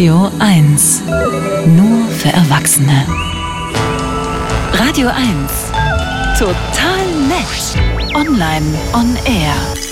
Radio 1. Nur für Erwachsene. Radio 1. Total nett. Online on air.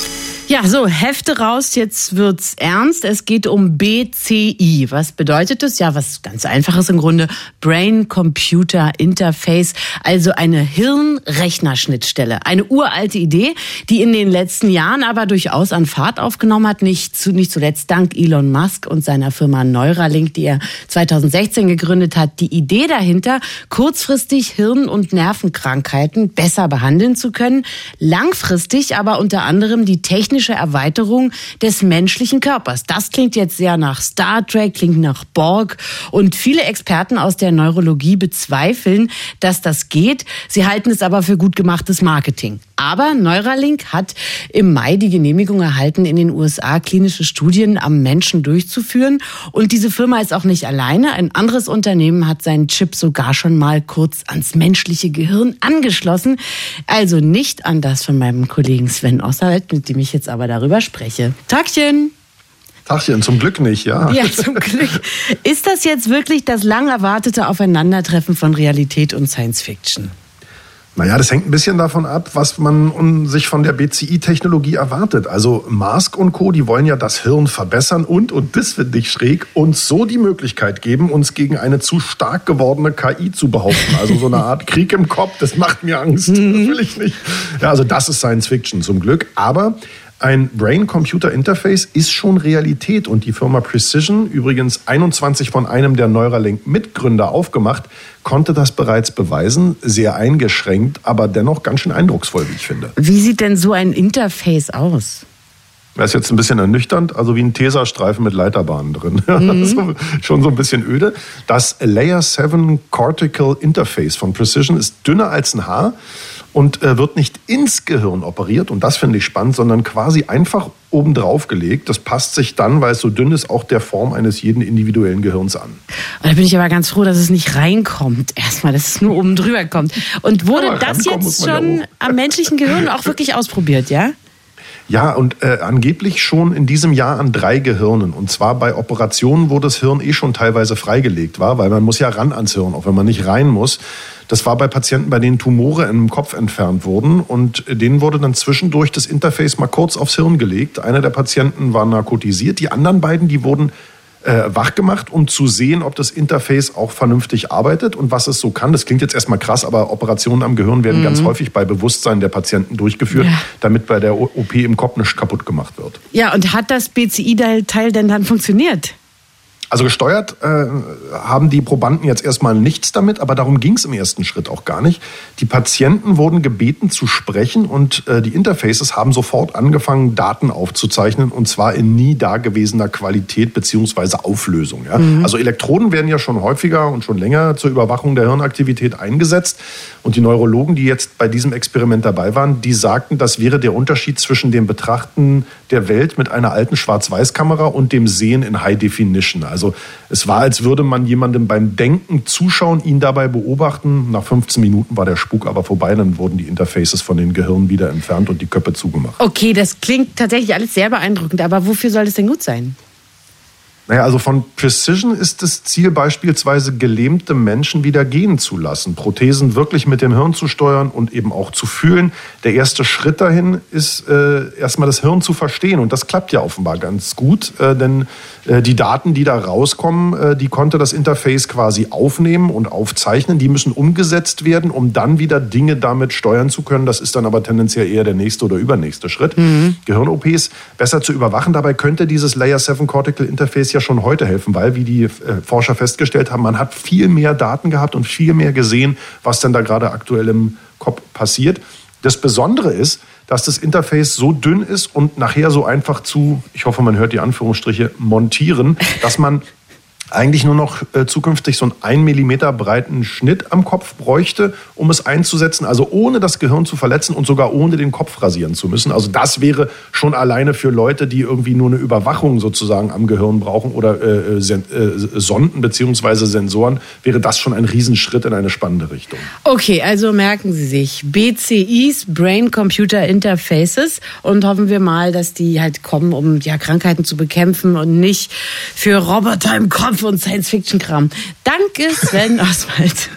Ja, so, Hefte raus, jetzt wird's ernst. Es geht um BCI. Was bedeutet das? Ja, was ganz einfaches im Grunde. Brain-Computer Interface, also eine Hirn-Rechner-Schnittstelle. Eine uralte Idee, die in den letzten Jahren aber durchaus an Fahrt aufgenommen hat. Nicht, zu, nicht zuletzt dank Elon Musk und seiner Firma Neuralink, die er 2016 gegründet hat. Die Idee dahinter, kurzfristig Hirn- und Nervenkrankheiten besser behandeln zu können. Langfristig aber unter anderem die technische technische Erweiterung des menschlichen Körpers. Das klingt jetzt sehr nach Star Trek, klingt nach Borg und viele Experten aus der Neurologie bezweifeln, dass das geht. Sie halten es aber für gut gemachtes Marketing. Aber Neuralink hat im Mai die Genehmigung erhalten, in den USA klinische Studien am Menschen durchzuführen. Und diese Firma ist auch nicht alleine. Ein anderes Unternehmen hat seinen Chip sogar schon mal kurz ans menschliche Gehirn angeschlossen. Also nicht an das von meinem Kollegen Sven Oswald, mit dem ich jetzt aber darüber spreche. Tagchen! Tagchen, zum Glück nicht, ja. Ja, zum Glück. Ist das jetzt wirklich das lang erwartete Aufeinandertreffen von Realität und Science Fiction? Naja, das hängt ein bisschen davon ab, was man sich von der BCI-Technologie erwartet. Also Mask und Co., die wollen ja das Hirn verbessern und, und das finde ich schräg, uns so die Möglichkeit geben, uns gegen eine zu stark gewordene KI zu behaupten. Also so eine Art Krieg im Kopf, das macht mir Angst. Das will ich nicht. Ja, also das ist Science Fiction zum Glück. Aber ein Brain-Computer-Interface ist schon Realität und die Firma Precision, übrigens 21 von einem der Neuralink-Mitgründer aufgemacht, konnte das bereits beweisen, sehr eingeschränkt, aber dennoch ganz schön eindrucksvoll, wie ich finde. Wie sieht denn so ein Interface aus? Das ist jetzt ein bisschen ernüchternd, also wie ein Tesastreifen mit Leiterbahnen drin. Mhm. so, schon so ein bisschen öde. Das Layer 7 Cortical Interface von Precision ist dünner als ein Haar und äh, wird nicht ins Gehirn operiert, und das finde ich spannend, sondern quasi einfach obendrauf gelegt. Das passt sich dann, weil es so dünn ist, auch der Form eines jeden individuellen Gehirns an. Da bin ich aber ganz froh, dass es nicht reinkommt. Erstmal, dass es nur oben drüber kommt. Und wurde aber das jetzt schon ja am menschlichen Gehirn auch wirklich ausprobiert, ja? Ja, und äh, angeblich schon in diesem Jahr an drei Gehirnen. Und zwar bei Operationen, wo das Hirn eh schon teilweise freigelegt war, weil man muss ja ran ans Hirn, auch wenn man nicht rein muss. Das war bei Patienten, bei denen Tumore im Kopf entfernt wurden. Und denen wurde dann zwischendurch das Interface mal kurz aufs Hirn gelegt. Einer der Patienten war narkotisiert. Die anderen beiden, die wurden äh, wach gemacht, um zu sehen, ob das Interface auch vernünftig arbeitet und was es so kann. Das klingt jetzt erstmal krass, aber Operationen am Gehirn werden mhm. ganz häufig bei Bewusstsein der Patienten durchgeführt, ja. damit bei der OP im Kopf nicht kaputt gemacht wird. Ja, und hat das BCI-Teil denn dann funktioniert? Also gesteuert äh, haben die Probanden jetzt erstmal nichts damit, aber darum ging es im ersten Schritt auch gar nicht. Die Patienten wurden gebeten zu sprechen und äh, die Interfaces haben sofort angefangen, Daten aufzuzeichnen und zwar in nie dagewesener Qualität beziehungsweise Auflösung. Ja? Mhm. Also Elektroden werden ja schon häufiger und schon länger zur Überwachung der Hirnaktivität eingesetzt und die Neurologen, die jetzt bei diesem Experiment dabei waren, die sagten, das wäre der Unterschied zwischen dem Betrachten der Welt mit einer alten Schwarz-Weiß-Kamera und dem Sehen in High Definition. Also also es war, als würde man jemandem beim Denken zuschauen, ihn dabei beobachten. Nach 15 Minuten war der Spuk aber vorbei, dann wurden die Interfaces von den Gehirnen wieder entfernt und die Köpfe zugemacht. Okay, das klingt tatsächlich alles sehr beeindruckend, aber wofür soll das denn gut sein? Naja, also von Precision ist das Ziel beispielsweise, gelähmte Menschen wieder gehen zu lassen, Prothesen wirklich mit dem Hirn zu steuern und eben auch zu fühlen. Der erste Schritt dahin ist äh, erstmal das Hirn zu verstehen und das klappt ja offenbar ganz gut, äh, denn äh, die Daten, die da rauskommen, äh, die konnte das Interface quasi aufnehmen und aufzeichnen. Die müssen umgesetzt werden, um dann wieder Dinge damit steuern zu können. Das ist dann aber tendenziell eher der nächste oder übernächste Schritt. Mhm. Gehirn-OPs besser zu überwachen. Dabei könnte dieses Layer 7 Cortical Interface ja ja schon heute helfen, weil, wie die äh, Forscher festgestellt haben, man hat viel mehr Daten gehabt und viel mehr gesehen, was denn da gerade aktuell im Kopf passiert. Das Besondere ist, dass das Interface so dünn ist und nachher so einfach zu, ich hoffe, man hört die Anführungsstriche, montieren, dass man eigentlich nur noch äh, zukünftig so einen 1 Millimeter breiten Schnitt am Kopf bräuchte, um es einzusetzen, also ohne das Gehirn zu verletzen und sogar ohne den Kopf rasieren zu müssen. Also das wäre schon alleine für Leute, die irgendwie nur eine Überwachung sozusagen am Gehirn brauchen oder äh, äh, äh Sonden beziehungsweise Sensoren, wäre das schon ein Riesenschritt in eine spannende Richtung. Okay, also merken Sie sich BCIs, Brain Computer Interfaces und hoffen wir mal, dass die halt kommen, um ja Krankheiten zu bekämpfen und nicht für Roboter im Kopf für uns Science-Fiction-Kram. Danke, Sven Oswald.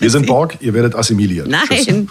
Wir sind Borg, ihr werdet assimiliert. Nein.